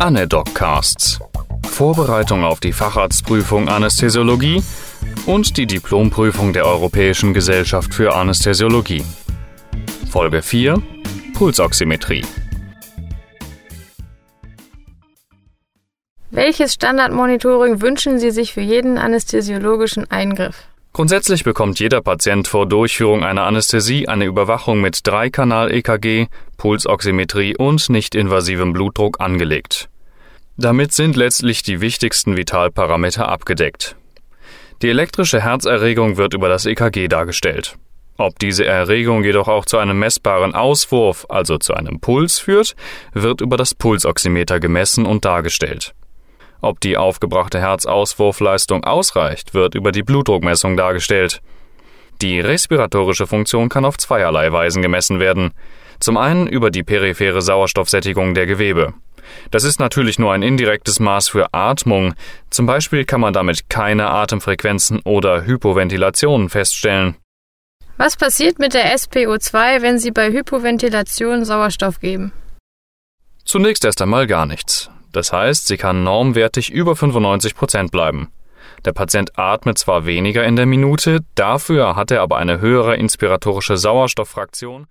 Anedoccasts. Vorbereitung auf die Facharztprüfung Anästhesiologie und die Diplomprüfung der Europäischen Gesellschaft für Anästhesiologie. Folge 4 Pulsoximetrie. Welches Standardmonitoring wünschen Sie sich für jeden anästhesiologischen Eingriff? Grundsätzlich bekommt jeder Patient vor Durchführung einer Anästhesie eine Überwachung mit Dreikanal-EKG, Pulsoximetrie und nicht-invasivem Blutdruck angelegt. Damit sind letztlich die wichtigsten Vitalparameter abgedeckt. Die elektrische Herzerregung wird über das EKG dargestellt. Ob diese Erregung jedoch auch zu einem messbaren Auswurf, also zu einem Puls führt, wird über das Pulsoximeter gemessen und dargestellt. Ob die aufgebrachte Herzauswurfleistung ausreicht, wird über die Blutdruckmessung dargestellt. Die respiratorische Funktion kann auf zweierlei Weisen gemessen werden. Zum einen über die periphere Sauerstoffsättigung der Gewebe. Das ist natürlich nur ein indirektes Maß für Atmung. Zum Beispiel kann man damit keine Atemfrequenzen oder Hypoventilationen feststellen. Was passiert mit der SPO2, wenn Sie bei Hypoventilation Sauerstoff geben? Zunächst erst einmal gar nichts. Das heißt, sie kann normwertig über 95 Prozent bleiben. Der Patient atmet zwar weniger in der Minute, dafür hat er aber eine höhere inspiratorische Sauerstofffraktion